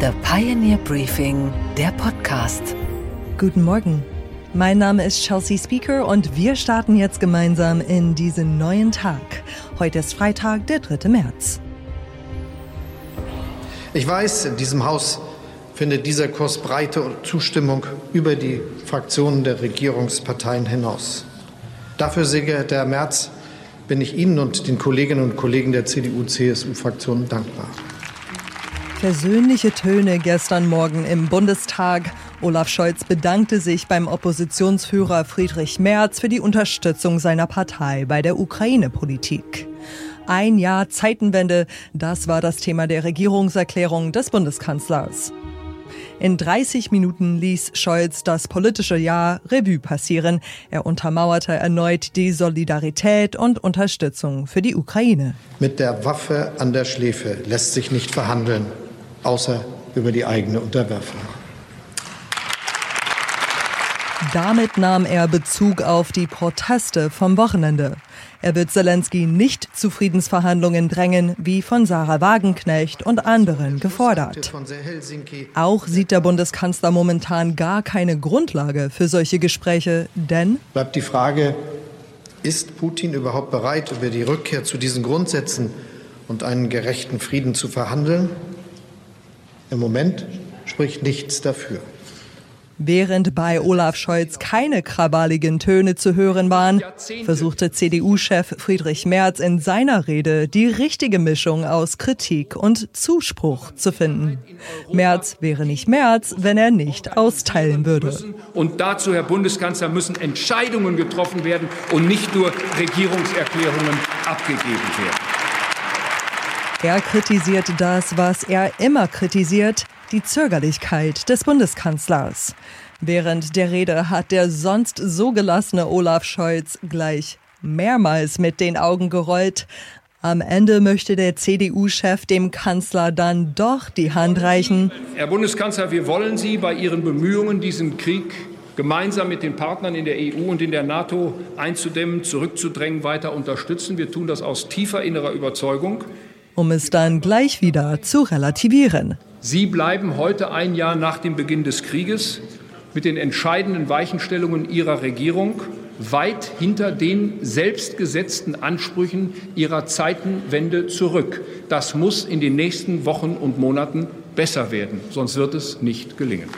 The Pioneer Briefing, der Podcast. Guten Morgen. Mein Name ist Chelsea Speaker und wir starten jetzt gemeinsam in diesen neuen Tag. Heute ist Freitag, der 3. März. Ich weiß, in diesem Haus findet dieser Kurs breite Zustimmung über die Fraktionen der Regierungsparteien hinaus. Dafür, sehr geehrter Herr Merz, bin ich Ihnen und den Kolleginnen und Kollegen der CDU-CSU-Fraktion dankbar. Persönliche Töne gestern Morgen im Bundestag. Olaf Scholz bedankte sich beim Oppositionsführer Friedrich Merz für die Unterstützung seiner Partei bei der Ukraine-Politik. Ein Jahr Zeitenwende, das war das Thema der Regierungserklärung des Bundeskanzlers. In 30 Minuten ließ Scholz das politische Jahr Revue passieren. Er untermauerte erneut die Solidarität und Unterstützung für die Ukraine. Mit der Waffe an der Schläfe lässt sich nicht verhandeln außer über die eigene Unterwerfung. Damit nahm er Bezug auf die Proteste vom Wochenende. Er wird Zelensky nicht zu Friedensverhandlungen drängen, wie von Sarah Wagenknecht und anderen gefordert. Auch sieht der Bundeskanzler momentan gar keine Grundlage für solche Gespräche, denn bleibt die Frage, ist Putin überhaupt bereit, über die Rückkehr zu diesen Grundsätzen und einen gerechten Frieden zu verhandeln? Im Moment spricht nichts dafür. Während bei Olaf Scholz keine krawalligen Töne zu hören waren, versuchte CDU-Chef Friedrich Merz in seiner Rede die richtige Mischung aus Kritik und Zuspruch zu finden. Merz wäre nicht Merz, wenn er nicht austeilen würde. Und dazu, Herr Bundeskanzler, müssen Entscheidungen getroffen werden und nicht nur Regierungserklärungen abgegeben werden. Er kritisiert das, was er immer kritisiert, die Zögerlichkeit des Bundeskanzlers. Während der Rede hat der sonst so gelassene Olaf Scholz gleich mehrmals mit den Augen gerollt. Am Ende möchte der CDU-Chef dem Kanzler dann doch die Hand reichen. Herr Bundeskanzler, wir wollen Sie bei Ihren Bemühungen, diesen Krieg gemeinsam mit den Partnern in der EU und in der NATO einzudämmen, zurückzudrängen, weiter unterstützen. Wir tun das aus tiefer innerer Überzeugung um es dann gleich wieder zu relativieren. Sie bleiben heute ein Jahr nach dem Beginn des Krieges mit den entscheidenden Weichenstellungen Ihrer Regierung weit hinter den selbstgesetzten Ansprüchen Ihrer Zeitenwende zurück. Das muss in den nächsten Wochen und Monaten besser werden, sonst wird es nicht gelingen.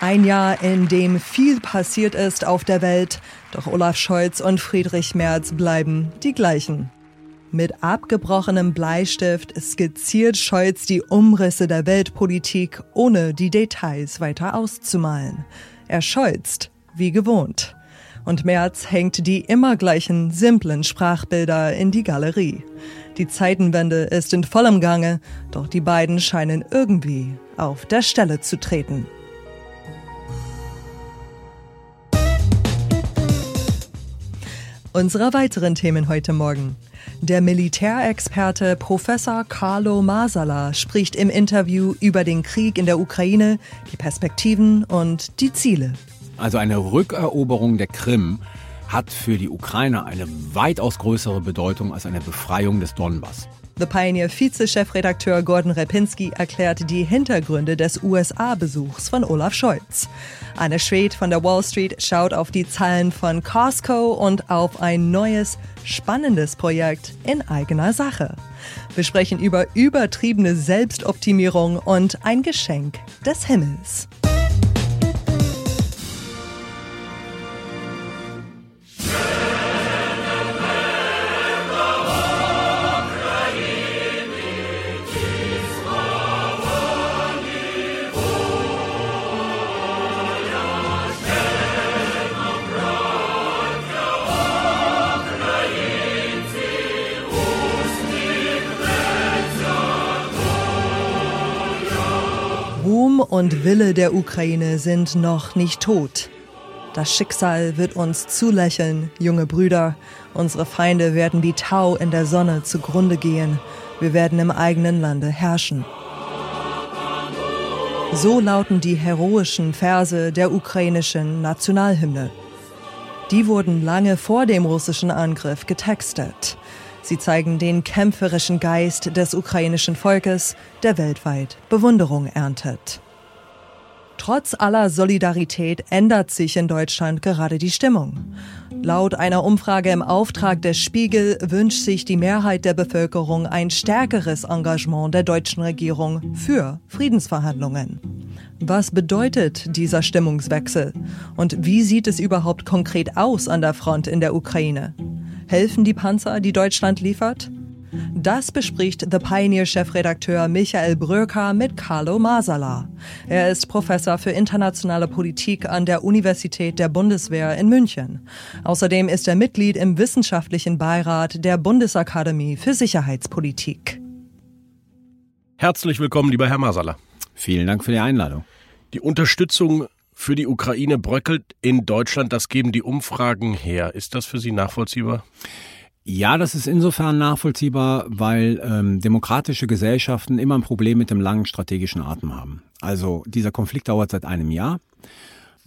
Ein Jahr, in dem viel passiert ist auf der Welt, doch Olaf Scholz und Friedrich Merz bleiben die gleichen. Mit abgebrochenem Bleistift skizziert Scholz die Umrisse der Weltpolitik, ohne die Details weiter auszumalen. Er scholzt, wie gewohnt. Und Merz hängt die immer gleichen simplen Sprachbilder in die Galerie. Die Zeitenwende ist in vollem Gange, doch die beiden scheinen irgendwie auf der Stelle zu treten. Unsere weiteren Themen heute Morgen. Der Militärexperte Professor Carlo Masala spricht im Interview über den Krieg in der Ukraine, die Perspektiven und die Ziele. Also eine Rückeroberung der Krim hat für die Ukraine eine weitaus größere Bedeutung als eine Befreiung des Donbass. The Pioneer Vize-Chefredakteur Gordon Repinski erklärt die Hintergründe des USA-Besuchs von Olaf Scholz. Anne Schwed von der Wall Street schaut auf die Zahlen von Costco und auf ein neues, spannendes Projekt in eigener Sache. Wir sprechen über übertriebene Selbstoptimierung und ein Geschenk des Himmels. Und Wille der Ukraine sind noch nicht tot. Das Schicksal wird uns zulächeln, junge Brüder. Unsere Feinde werden wie Tau in der Sonne zugrunde gehen. Wir werden im eigenen Lande herrschen. So lauten die heroischen Verse der ukrainischen Nationalhymne. Die wurden lange vor dem russischen Angriff getextet. Sie zeigen den kämpferischen Geist des ukrainischen Volkes, der weltweit Bewunderung erntet. Trotz aller Solidarität ändert sich in Deutschland gerade die Stimmung. Laut einer Umfrage im Auftrag des Spiegel wünscht sich die Mehrheit der Bevölkerung ein stärkeres Engagement der deutschen Regierung für Friedensverhandlungen. Was bedeutet dieser Stimmungswechsel? Und wie sieht es überhaupt konkret aus an der Front in der Ukraine? Helfen die Panzer, die Deutschland liefert? Das bespricht The Pioneer-Chefredakteur Michael Bröker mit Carlo Masala. Er ist Professor für internationale Politik an der Universität der Bundeswehr in München. Außerdem ist er Mitglied im wissenschaftlichen Beirat der Bundesakademie für Sicherheitspolitik. Herzlich willkommen, lieber Herr Masala. Vielen Dank für die Einladung. Die Unterstützung für die Ukraine bröckelt in Deutschland, das geben die Umfragen her. Ist das für Sie nachvollziehbar? Ja, das ist insofern nachvollziehbar, weil ähm, demokratische Gesellschaften immer ein Problem mit dem langen strategischen Atem haben. Also dieser Konflikt dauert seit einem Jahr.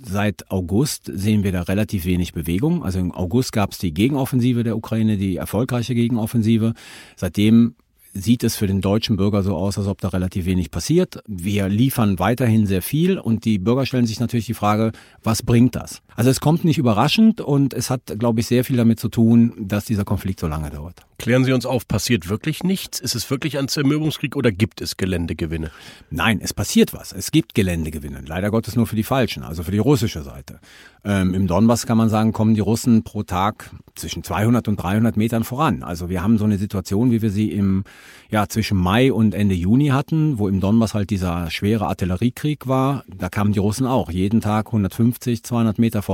Seit August sehen wir da relativ wenig Bewegung. Also im August gab es die Gegenoffensive der Ukraine, die erfolgreiche Gegenoffensive. Seitdem sieht es für den deutschen Bürger so aus, als ob da relativ wenig passiert. Wir liefern weiterhin sehr viel und die Bürger stellen sich natürlich die Frage, was bringt das? Also es kommt nicht überraschend und es hat, glaube ich, sehr viel damit zu tun, dass dieser Konflikt so lange dauert. Klären Sie uns auf, passiert wirklich nichts? Ist es wirklich ein Zermürbungskrieg oder gibt es Geländegewinne? Nein, es passiert was. Es gibt Geländegewinne. Leider Gottes nur für die Falschen, also für die russische Seite. Ähm, Im Donbass kann man sagen, kommen die Russen pro Tag zwischen 200 und 300 Metern voran. Also wir haben so eine Situation, wie wir sie im ja zwischen Mai und Ende Juni hatten, wo im Donbass halt dieser schwere Artilleriekrieg war. Da kamen die Russen auch jeden Tag 150, 200 Meter voran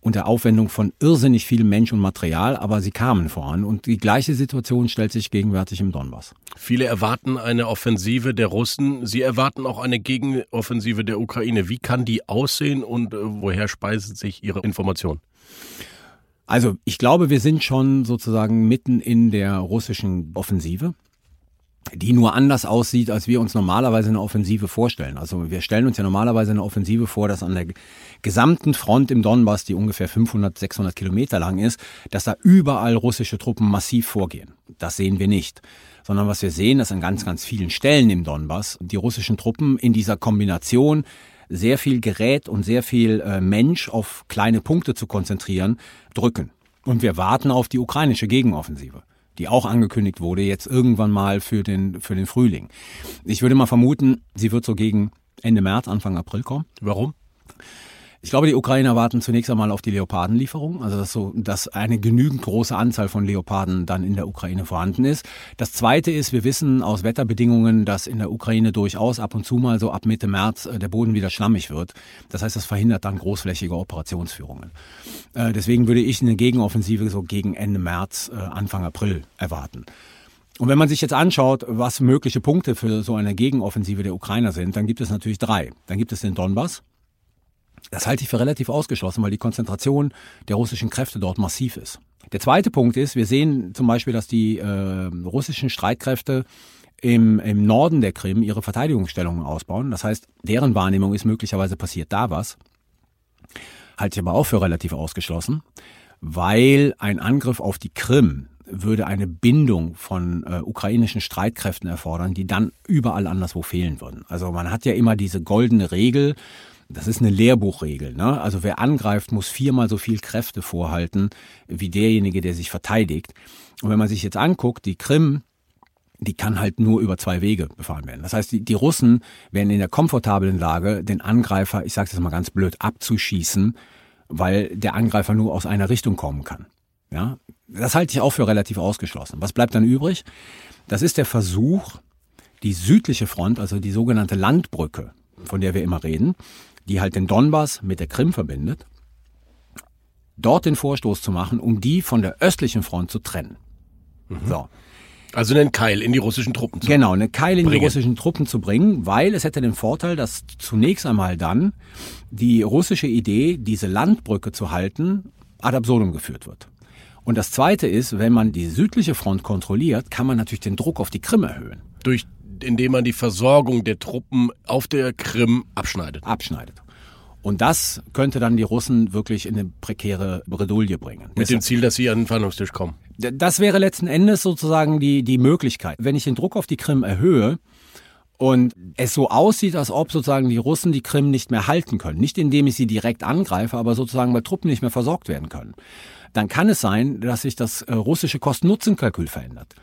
unter Aufwendung von irrsinnig viel Mensch und Material, aber sie kamen voran. Und die gleiche Situation stellt sich gegenwärtig im Donbass. Viele erwarten eine Offensive der Russen. Sie erwarten auch eine Gegenoffensive der Ukraine. Wie kann die aussehen und äh, woher speisen sich Ihre Informationen? Also ich glaube, wir sind schon sozusagen mitten in der russischen Offensive die nur anders aussieht, als wir uns normalerweise eine Offensive vorstellen. Also wir stellen uns ja normalerweise eine Offensive vor, dass an der gesamten Front im Donbass, die ungefähr 500, 600 Kilometer lang ist, dass da überall russische Truppen massiv vorgehen. Das sehen wir nicht. Sondern was wir sehen, dass an ganz, ganz vielen Stellen im Donbass die russischen Truppen in dieser Kombination sehr viel Gerät und sehr viel äh, Mensch auf kleine Punkte zu konzentrieren, drücken. Und wir warten auf die ukrainische Gegenoffensive die auch angekündigt wurde, jetzt irgendwann mal für den, für den Frühling. Ich würde mal vermuten, sie wird so gegen Ende März, Anfang April kommen. Warum? Ich glaube, die Ukrainer warten zunächst einmal auf die Leopardenlieferung, also dass, so, dass eine genügend große Anzahl von Leoparden dann in der Ukraine vorhanden ist. Das Zweite ist, wir wissen aus Wetterbedingungen, dass in der Ukraine durchaus ab und zu mal so ab Mitte März äh, der Boden wieder schlammig wird. Das heißt, das verhindert dann großflächige Operationsführungen. Äh, deswegen würde ich eine Gegenoffensive so gegen Ende März, äh, Anfang April erwarten. Und wenn man sich jetzt anschaut, was mögliche Punkte für so eine Gegenoffensive der Ukrainer sind, dann gibt es natürlich drei. Dann gibt es den Donbass, das halte ich für relativ ausgeschlossen, weil die Konzentration der russischen Kräfte dort massiv ist. Der zweite Punkt ist, wir sehen zum Beispiel, dass die äh, russischen Streitkräfte im, im Norden der Krim ihre Verteidigungsstellungen ausbauen. Das heißt, deren Wahrnehmung ist möglicherweise passiert da was. Halte ich aber auch für relativ ausgeschlossen, weil ein Angriff auf die Krim würde eine Bindung von äh, ukrainischen Streitkräften erfordern, die dann überall anderswo fehlen würden. Also man hat ja immer diese goldene Regel, das ist eine Lehrbuchregel. Ne? Also wer angreift, muss viermal so viel Kräfte vorhalten wie derjenige, der sich verteidigt. Und wenn man sich jetzt anguckt, die Krim, die kann halt nur über zwei Wege befahren werden. Das heißt, die, die Russen wären in der komfortablen Lage, den Angreifer, ich sage es mal ganz blöd, abzuschießen, weil der Angreifer nur aus einer Richtung kommen kann. Ja, das halte ich auch für relativ ausgeschlossen. Was bleibt dann übrig? Das ist der Versuch, die südliche Front, also die sogenannte Landbrücke, von der wir immer reden, die halt den Donbass mit der Krim verbindet, dort den Vorstoß zu machen, um die von der östlichen Front zu trennen. Mhm. So. Also einen Keil in die russischen Truppen zu Genau, einen Keil in bringen. die russischen Truppen zu bringen, weil es hätte den Vorteil, dass zunächst einmal dann die russische Idee, diese Landbrücke zu halten, ad absurdum geführt wird. Und das Zweite ist, wenn man die südliche Front kontrolliert, kann man natürlich den Druck auf die Krim erhöhen. Durch indem man die Versorgung der Truppen auf der Krim abschneidet. Abschneidet. Und das könnte dann die Russen wirklich in eine prekäre Bredouille bringen. Mit dem Ziel, dass sie an den Verhandlungstisch kommen. Das wäre letzten Endes sozusagen die, die Möglichkeit. Wenn ich den Druck auf die Krim erhöhe, und es so aussieht, als ob sozusagen die Russen die Krim nicht mehr halten können. Nicht indem ich sie direkt angreife, aber sozusagen weil Truppen nicht mehr versorgt werden können. Dann kann es sein, dass sich das äh, russische Kosten-Nutzen-Kalkül verändert.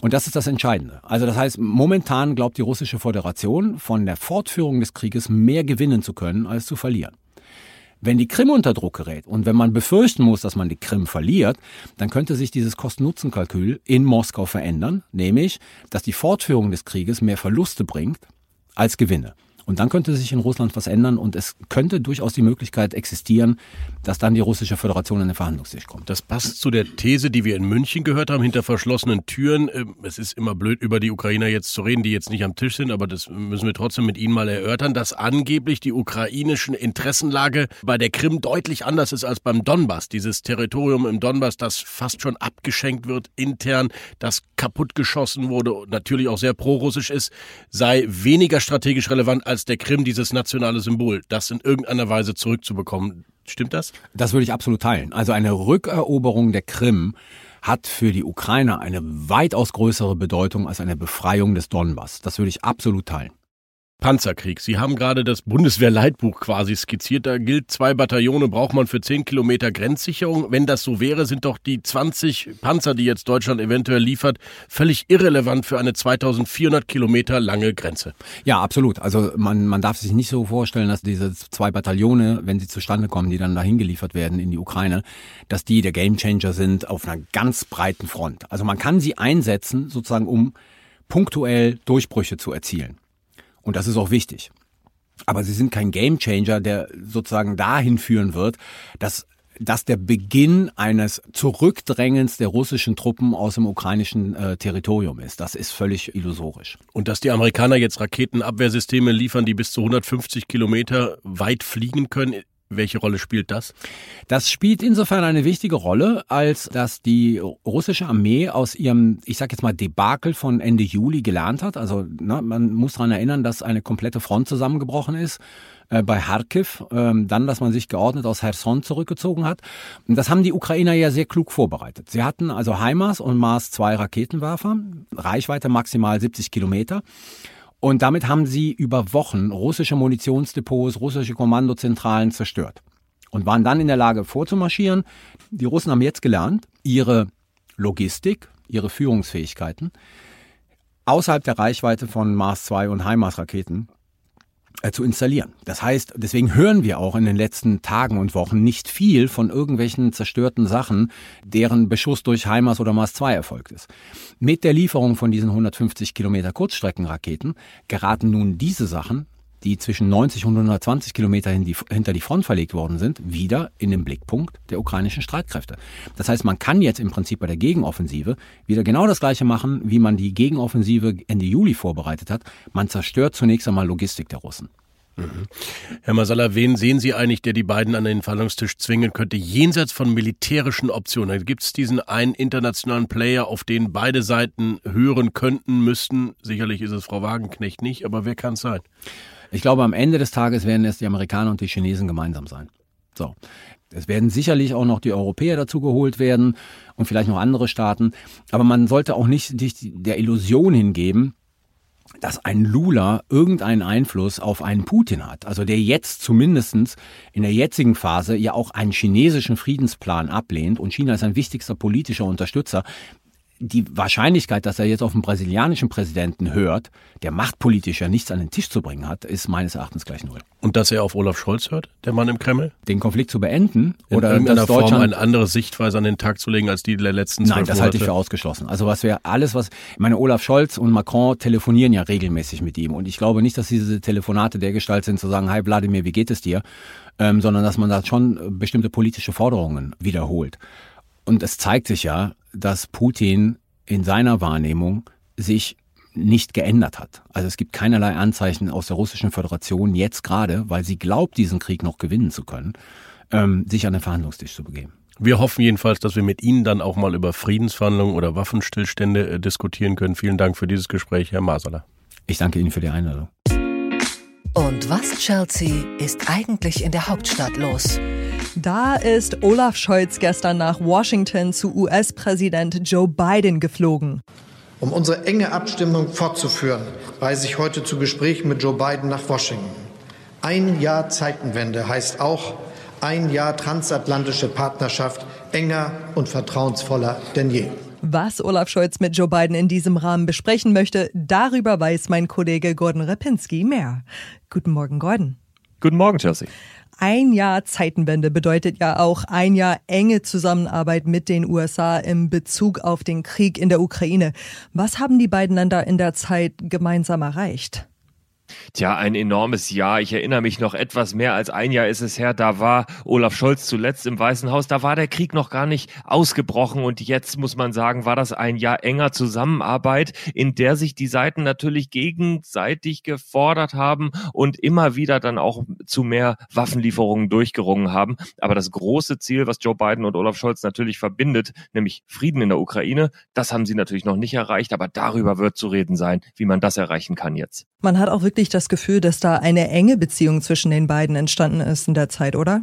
Und das ist das Entscheidende. Also das heißt, momentan glaubt die russische Föderation von der Fortführung des Krieges mehr gewinnen zu können, als zu verlieren. Wenn die Krim unter Druck gerät und wenn man befürchten muss, dass man die Krim verliert, dann könnte sich dieses Kosten-Nutzen-Kalkül in Moskau verändern, nämlich, dass die Fortführung des Krieges mehr Verluste bringt als Gewinne. Und dann könnte sich in Russland was ändern und es könnte durchaus die Möglichkeit existieren, dass dann die russische Föderation an den Verhandlungstisch kommt. Das passt zu der These, die wir in München gehört haben, hinter verschlossenen Türen. Ähm, es ist immer blöd, über die Ukrainer jetzt zu reden, die jetzt nicht am Tisch sind, aber das müssen wir trotzdem mit Ihnen mal erörtern, dass angeblich die ukrainischen Interessenlage bei der Krim deutlich anders ist als beim Donbass. Dieses Territorium im Donbass, das fast schon abgeschenkt wird intern, das kaputtgeschossen wurde, natürlich auch sehr prorussisch ist, sei weniger strategisch relevant als als der Krim dieses nationale Symbol, das in irgendeiner Weise zurückzubekommen. Stimmt das? Das würde ich absolut teilen. Also eine Rückeroberung der Krim hat für die Ukrainer eine weitaus größere Bedeutung als eine Befreiung des Donbass. Das würde ich absolut teilen. Panzerkrieg. Sie haben gerade das Bundeswehrleitbuch quasi skizziert. Da gilt, zwei Bataillone braucht man für zehn Kilometer Grenzsicherung. Wenn das so wäre, sind doch die 20 Panzer, die jetzt Deutschland eventuell liefert, völlig irrelevant für eine 2400 Kilometer lange Grenze. Ja, absolut. Also man, man darf sich nicht so vorstellen, dass diese zwei Bataillone, wenn sie zustande kommen, die dann dahin geliefert werden in die Ukraine, dass die der Gamechanger sind auf einer ganz breiten Front. Also man kann sie einsetzen, sozusagen, um punktuell Durchbrüche zu erzielen. Und das ist auch wichtig. Aber sie sind kein Gamechanger, der sozusagen dahin führen wird, dass dass der Beginn eines Zurückdrängens der russischen Truppen aus dem ukrainischen äh, Territorium ist. Das ist völlig illusorisch. Und dass die Amerikaner jetzt Raketenabwehrsysteme liefern, die bis zu 150 Kilometer weit fliegen können, welche Rolle spielt das? Das spielt insofern eine wichtige Rolle, als dass die russische Armee aus ihrem, ich sag jetzt mal, Debakel von Ende Juli gelernt hat. Also ne, man muss daran erinnern, dass eine komplette Front zusammengebrochen ist äh, bei Kharkiv, ähm, dann, dass man sich geordnet aus Cherson zurückgezogen hat. Und das haben die Ukrainer ja sehr klug vorbereitet. Sie hatten also HIMARS und Mars 2 Raketenwerfer, Reichweite maximal 70 Kilometer. Und damit haben sie über Wochen russische Munitionsdepots, russische Kommandozentralen zerstört und waren dann in der Lage vorzumarschieren. Die Russen haben jetzt gelernt, ihre Logistik, ihre Führungsfähigkeiten außerhalb der Reichweite von Mars 2 und HIMARS-Raketen äh, zu installieren. Das heißt, deswegen hören wir auch in den letzten Tagen und Wochen nicht viel von irgendwelchen zerstörten Sachen, deren Beschuss durch HIMARS oder Mars 2 erfolgt ist. Mit der Lieferung von diesen 150 Kilometer Kurzstreckenraketen geraten nun diese Sachen die zwischen 90 und 120 Kilometer hinter die Front verlegt worden sind, wieder in den Blickpunkt der ukrainischen Streitkräfte. Das heißt, man kann jetzt im Prinzip bei der Gegenoffensive wieder genau das Gleiche machen, wie man die Gegenoffensive Ende Juli vorbereitet hat. Man zerstört zunächst einmal Logistik der Russen. Mhm. Herr Masala, wen sehen Sie eigentlich, der die beiden an den Verhandlungstisch zwingen könnte, jenseits von militärischen Optionen? Gibt es diesen einen internationalen Player, auf den beide Seiten hören könnten, müssten? Sicherlich ist es Frau Wagenknecht nicht, aber wer kann es sein? Ich glaube, am Ende des Tages werden es die Amerikaner und die Chinesen gemeinsam sein. So. Es werden sicherlich auch noch die Europäer dazu geholt werden und vielleicht noch andere Staaten. Aber man sollte auch nicht der Illusion hingeben, dass ein Lula irgendeinen Einfluss auf einen Putin hat. Also der jetzt zumindestens in der jetzigen Phase ja auch einen chinesischen Friedensplan ablehnt und China ist ein wichtigster politischer Unterstützer die Wahrscheinlichkeit, dass er jetzt auf den brasilianischen Präsidenten hört, der machtpolitisch ja nichts an den Tisch zu bringen hat, ist meines Erachtens gleich null. Und dass er auf Olaf Scholz hört, der Mann im Kreml? Den Konflikt zu beenden In oder irgendeiner Form eine andere Sichtweise an den Tag zu legen als die der letzten Nein, das halte ich für ausgeschlossen. Also was wir alles, was ich meine, Olaf Scholz und Macron telefonieren ja regelmäßig mit ihm und ich glaube nicht, dass diese Telefonate der Gestalt sind zu sagen, hi Wladimir, wie geht es dir, ähm, sondern dass man da schon bestimmte politische Forderungen wiederholt. Und es zeigt sich ja, dass Putin in seiner Wahrnehmung sich nicht geändert hat. Also es gibt keinerlei Anzeichen aus der Russischen Föderation jetzt gerade, weil sie glaubt, diesen Krieg noch gewinnen zu können, ähm, sich an den Verhandlungstisch zu begeben. Wir hoffen jedenfalls, dass wir mit Ihnen dann auch mal über Friedensverhandlungen oder Waffenstillstände äh, diskutieren können. Vielen Dank für dieses Gespräch, Herr Maserler. Ich danke Ihnen für die Einladung. Und was, Chelsea, ist eigentlich in der Hauptstadt los? Da ist Olaf Scholz gestern nach Washington zu US-Präsident Joe Biden geflogen. Um unsere enge Abstimmung fortzuführen, reise ich heute zu Gesprächen mit Joe Biden nach Washington. Ein Jahr Zeitenwende heißt auch ein Jahr transatlantische Partnerschaft enger und vertrauensvoller denn je. Was Olaf Scholz mit Joe Biden in diesem Rahmen besprechen möchte, darüber weiß mein Kollege Gordon Repinski mehr. Guten Morgen, Gordon. Guten Morgen, Chelsea. Ein Jahr Zeitenwende bedeutet ja auch ein Jahr enge Zusammenarbeit mit den USA im Bezug auf den Krieg in der Ukraine. Was haben die beiden Länder in der Zeit gemeinsam erreicht? Tja, ein enormes Jahr. Ich erinnere mich noch etwas mehr als ein Jahr ist es her. Da war Olaf Scholz zuletzt im Weißen Haus. Da war der Krieg noch gar nicht ausgebrochen. Und jetzt muss man sagen, war das ein Jahr enger Zusammenarbeit, in der sich die Seiten natürlich gegenseitig gefordert haben und immer wieder dann auch zu mehr Waffenlieferungen durchgerungen haben. Aber das große Ziel, was Joe Biden und Olaf Scholz natürlich verbindet, nämlich Frieden in der Ukraine, das haben sie natürlich noch nicht erreicht. Aber darüber wird zu reden sein, wie man das erreichen kann jetzt. Man hat auch wirklich wirklich das Gefühl, dass da eine enge Beziehung zwischen den beiden entstanden ist in der Zeit, oder?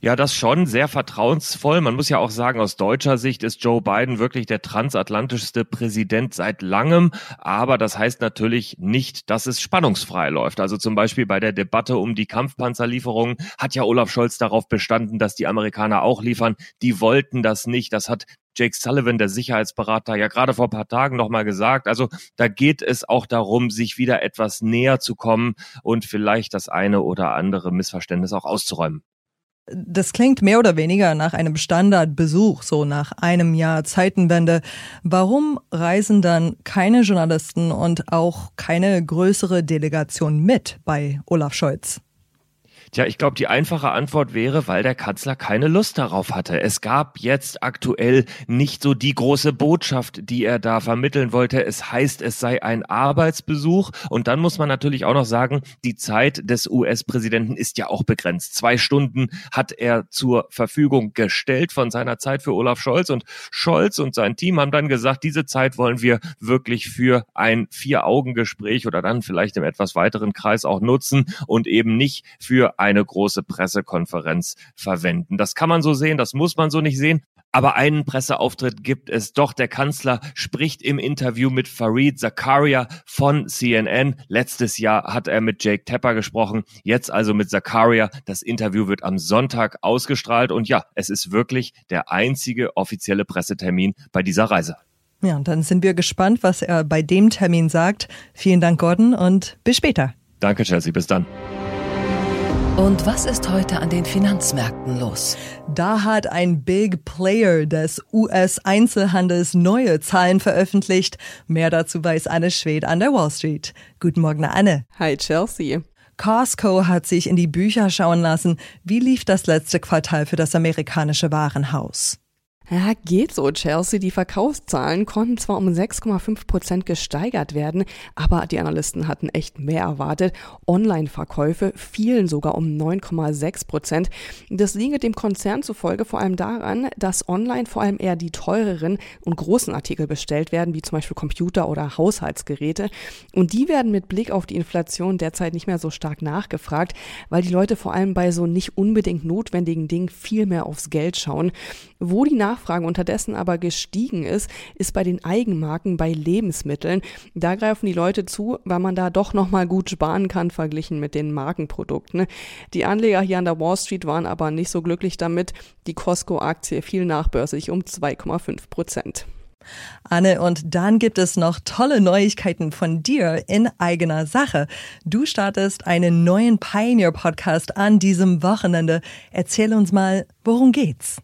Ja, das schon sehr vertrauensvoll. Man muss ja auch sagen, aus deutscher Sicht ist Joe Biden wirklich der transatlantischste Präsident seit langem. Aber das heißt natürlich nicht, dass es spannungsfrei läuft. Also zum Beispiel bei der Debatte um die Kampfpanzerlieferungen hat ja Olaf Scholz darauf bestanden, dass die Amerikaner auch liefern. Die wollten das nicht. Das hat Jake Sullivan, der Sicherheitsberater, ja gerade vor ein paar Tagen nochmal gesagt. Also da geht es auch darum, sich wieder etwas näher zu kommen und vielleicht das eine oder andere Missverständnis auch auszuräumen. Das klingt mehr oder weniger nach einem Standardbesuch, so nach einem Jahr Zeitenwende. Warum reisen dann keine Journalisten und auch keine größere Delegation mit bei Olaf Scholz? Tja, ich glaube, die einfache Antwort wäre, weil der Kanzler keine Lust darauf hatte. Es gab jetzt aktuell nicht so die große Botschaft, die er da vermitteln wollte. Es heißt, es sei ein Arbeitsbesuch. Und dann muss man natürlich auch noch sagen, die Zeit des US-Präsidenten ist ja auch begrenzt. Zwei Stunden hat er zur Verfügung gestellt von seiner Zeit für Olaf Scholz. Und Scholz und sein Team haben dann gesagt, diese Zeit wollen wir wirklich für ein Vier-Augen-Gespräch oder dann vielleicht im etwas weiteren Kreis auch nutzen und eben nicht für eine große Pressekonferenz verwenden. Das kann man so sehen, das muss man so nicht sehen. Aber einen Presseauftritt gibt es doch. Der Kanzler spricht im Interview mit Farid Zakaria von CNN. Letztes Jahr hat er mit Jake Tapper gesprochen. Jetzt also mit Zakaria. Das Interview wird am Sonntag ausgestrahlt. Und ja, es ist wirklich der einzige offizielle Pressetermin bei dieser Reise. Ja, und dann sind wir gespannt, was er bei dem Termin sagt. Vielen Dank, Gordon, und bis später. Danke, Chelsea. Bis dann. Und was ist heute an den Finanzmärkten los? Da hat ein Big Player des US-Einzelhandels neue Zahlen veröffentlicht. Mehr dazu weiß Anne Schwed an der Wall Street. Guten Morgen, Anne. Hi, Chelsea. Costco hat sich in die Bücher schauen lassen. Wie lief das letzte Quartal für das amerikanische Warenhaus? Ja, geht so, Chelsea. Die Verkaufszahlen konnten zwar um 6,5 Prozent gesteigert werden, aber die Analysten hatten echt mehr erwartet. Online-Verkäufe fielen sogar um 9,6 Prozent. Das liege dem Konzern zufolge vor allem daran, dass online vor allem eher die teureren und großen Artikel bestellt werden, wie zum Beispiel Computer oder Haushaltsgeräte. Und die werden mit Blick auf die Inflation derzeit nicht mehr so stark nachgefragt, weil die Leute vor allem bei so nicht unbedingt notwendigen Dingen viel mehr aufs Geld schauen. Wo die Nachfrage unterdessen aber gestiegen ist, ist bei den Eigenmarken bei Lebensmitteln. Da greifen die Leute zu, weil man da doch nochmal gut sparen kann, verglichen mit den Markenprodukten. Die Anleger hier an der Wall Street waren aber nicht so glücklich damit. Die Costco-Aktie fiel nachbörslich um 2,5 Prozent. Anne, und dann gibt es noch tolle Neuigkeiten von dir in eigener Sache. Du startest einen neuen Pioneer-Podcast an diesem Wochenende. Erzähl uns mal, worum geht's?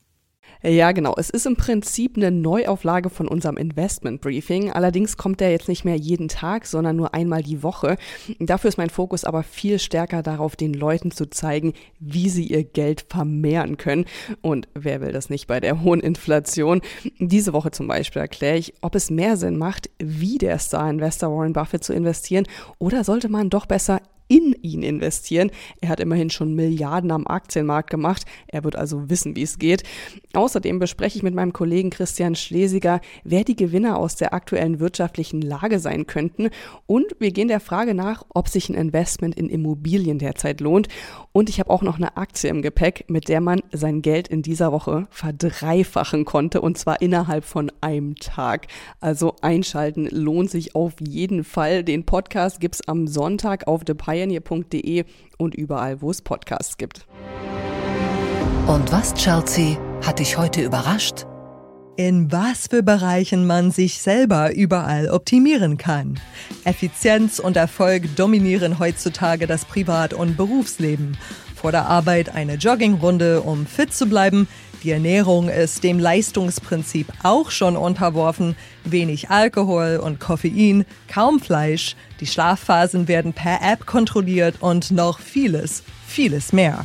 Ja, genau. Es ist im Prinzip eine Neuauflage von unserem Investment Briefing. Allerdings kommt der jetzt nicht mehr jeden Tag, sondern nur einmal die Woche. Dafür ist mein Fokus aber viel stärker darauf, den Leuten zu zeigen, wie sie ihr Geld vermehren können. Und wer will das nicht bei der hohen Inflation? Diese Woche zum Beispiel erkläre ich, ob es mehr Sinn macht, wie der Star-Investor Warren Buffett zu investieren oder sollte man doch besser in ihn investieren. Er hat immerhin schon Milliarden am Aktienmarkt gemacht. Er wird also wissen, wie es geht. Außerdem bespreche ich mit meinem Kollegen Christian Schlesiger, wer die Gewinner aus der aktuellen wirtschaftlichen Lage sein könnten. Und wir gehen der Frage nach, ob sich ein Investment in Immobilien derzeit lohnt. Und ich habe auch noch eine Aktie im Gepäck, mit der man sein Geld in dieser Woche verdreifachen konnte und zwar innerhalb von einem Tag. Also einschalten lohnt sich auf jeden Fall. Den Podcast gibt es am Sonntag auf thepioneer.de und überall, wo es Podcasts gibt. Und was, Chelsea, hat dich heute überrascht? in was für Bereichen man sich selber überall optimieren kann. Effizienz und Erfolg dominieren heutzutage das Privat- und Berufsleben. Vor der Arbeit eine Joggingrunde, um fit zu bleiben. Die Ernährung ist dem Leistungsprinzip auch schon unterworfen. Wenig Alkohol und Koffein, kaum Fleisch. Die Schlafphasen werden per App kontrolliert und noch vieles, vieles mehr.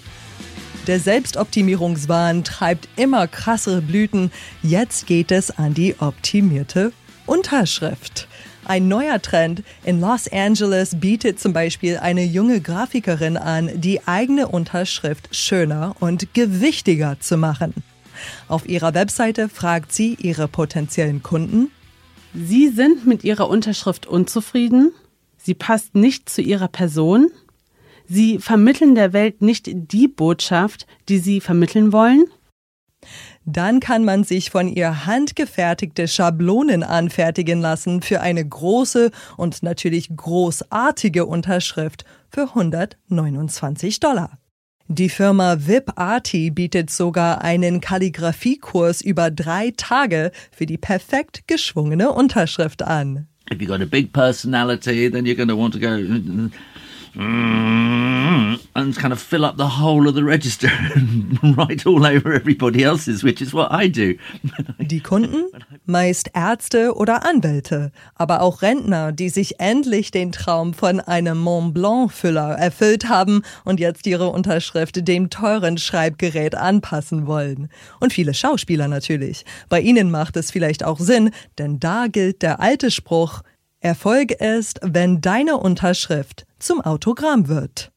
Der Selbstoptimierungswahn treibt immer krassere Blüten. Jetzt geht es an die optimierte Unterschrift. Ein neuer Trend in Los Angeles bietet zum Beispiel eine junge Grafikerin an, die eigene Unterschrift schöner und gewichtiger zu machen. Auf ihrer Webseite fragt sie ihre potenziellen Kunden, Sie sind mit Ihrer Unterschrift unzufrieden? Sie passt nicht zu Ihrer Person? Sie vermitteln der Welt nicht die Botschaft, die sie vermitteln wollen? Dann kann man sich von ihr handgefertigte Schablonen anfertigen lassen für eine große und natürlich großartige Unterschrift für 129 Dollar. Die Firma VIP Arti bietet sogar einen Kalligrafiekurs über drei Tage für die perfekt geschwungene Unterschrift an. If you've got a big personality, then you're going to want to go and kind of fill up the whole of the register and write all over everybody else's, which is what I do. Die Kunden? Meist Ärzte oder Anwälte, aber auch Rentner, die sich endlich den Traum von einem Mont Blanc Füller erfüllt haben und jetzt ihre Unterschrift dem teuren Schreibgerät anpassen wollen. Und viele Schauspieler natürlich. Bei ihnen macht es vielleicht auch Sinn, denn da gilt der alte Spruch, Erfolg ist, wenn deine Unterschrift zum Autogramm wird.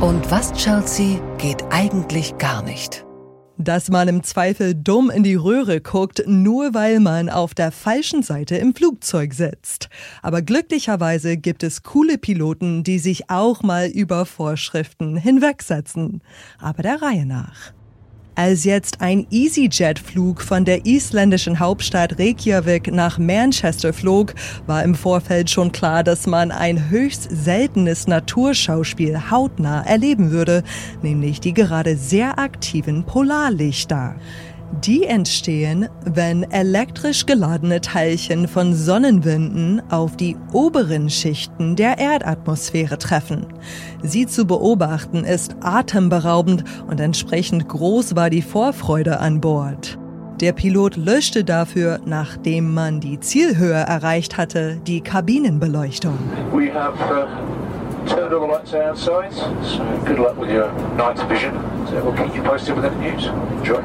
Und was, Chelsea, geht eigentlich gar nicht? Dass man im Zweifel dumm in die Röhre guckt, nur weil man auf der falschen Seite im Flugzeug sitzt. Aber glücklicherweise gibt es coole Piloten, die sich auch mal über Vorschriften hinwegsetzen. Aber der Reihe nach. Als jetzt ein EasyJet-Flug von der isländischen Hauptstadt Reykjavik nach Manchester flog, war im Vorfeld schon klar, dass man ein höchst seltenes Naturschauspiel hautnah erleben würde, nämlich die gerade sehr aktiven Polarlichter. Die entstehen, wenn elektrisch geladene Teilchen von Sonnenwinden auf die oberen Schichten der Erdatmosphäre treffen. Sie zu beobachten ist atemberaubend und entsprechend groß war die Vorfreude an Bord. Der Pilot löschte dafür, nachdem man die Zielhöhe erreicht hatte, die Kabinenbeleuchtung. We have, uh, turned all the lights outside, so good luck with your night vision. So we'll keep you posted with any news. Enjoy.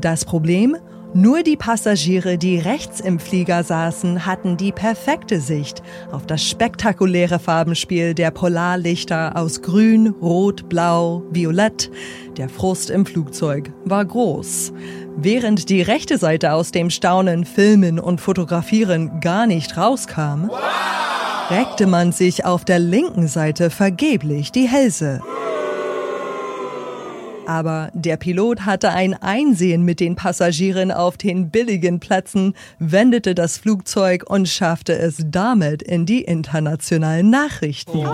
Das Problem? Nur die Passagiere, die rechts im Flieger saßen, hatten die perfekte Sicht auf das spektakuläre Farbenspiel der Polarlichter aus Grün, Rot, Blau, Violett. Der Frust im Flugzeug war groß. Während die rechte Seite aus dem Staunen, Filmen und Fotografieren gar nicht rauskam, reckte man sich auf der linken Seite vergeblich die Hälse. Aber der Pilot hatte ein Einsehen mit den Passagieren auf den billigen Plätzen, wendete das Flugzeug und schaffte es damit in die internationalen Nachrichten.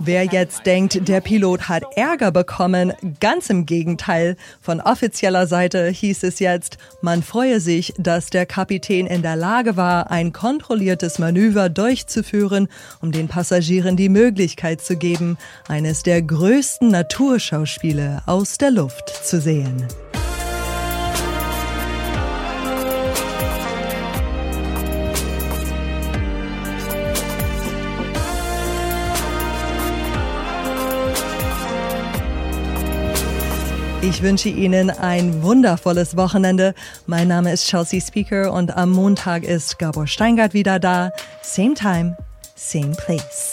Wer jetzt denkt, der Pilot hat Ärger bekommen, ganz im Gegenteil. Von offizieller Seite hieß es jetzt, man freue sich, dass der Kapitän in der Lage war, ein kontrolliertes Manöver durchzuführen, um den Passagieren die Möglichkeit zu geben, eines der größten Naturschauspiele aus der Luft zu sehen. Ich wünsche Ihnen ein wundervolles Wochenende. Mein Name ist Chelsea Speaker und am Montag ist Gabor Steingart wieder da. Same time, same place.